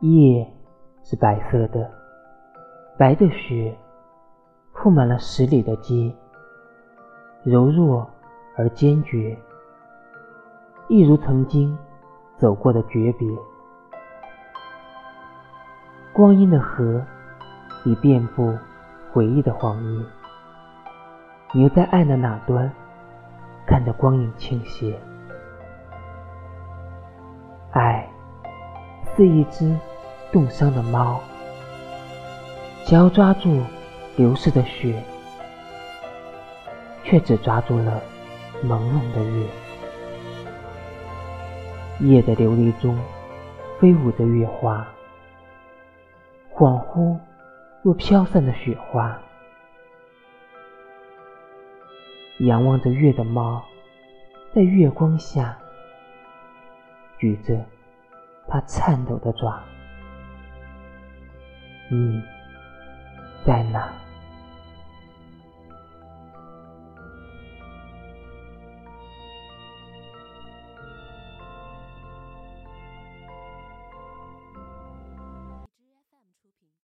夜是白色的，白的雪铺满了十里的街，柔弱而坚决，一如曾经走过的诀别。光阴的河已遍布回忆的黄叶，你又在岸的哪端看着光影倾斜？爱似一只冻伤的猫，想要抓住流逝的雪，却只抓住了朦胧的月。夜的琉璃中飞舞着月花，恍惚又飘散的雪花。仰望着月的猫，在月光下。举着它颤抖的爪，你在哪？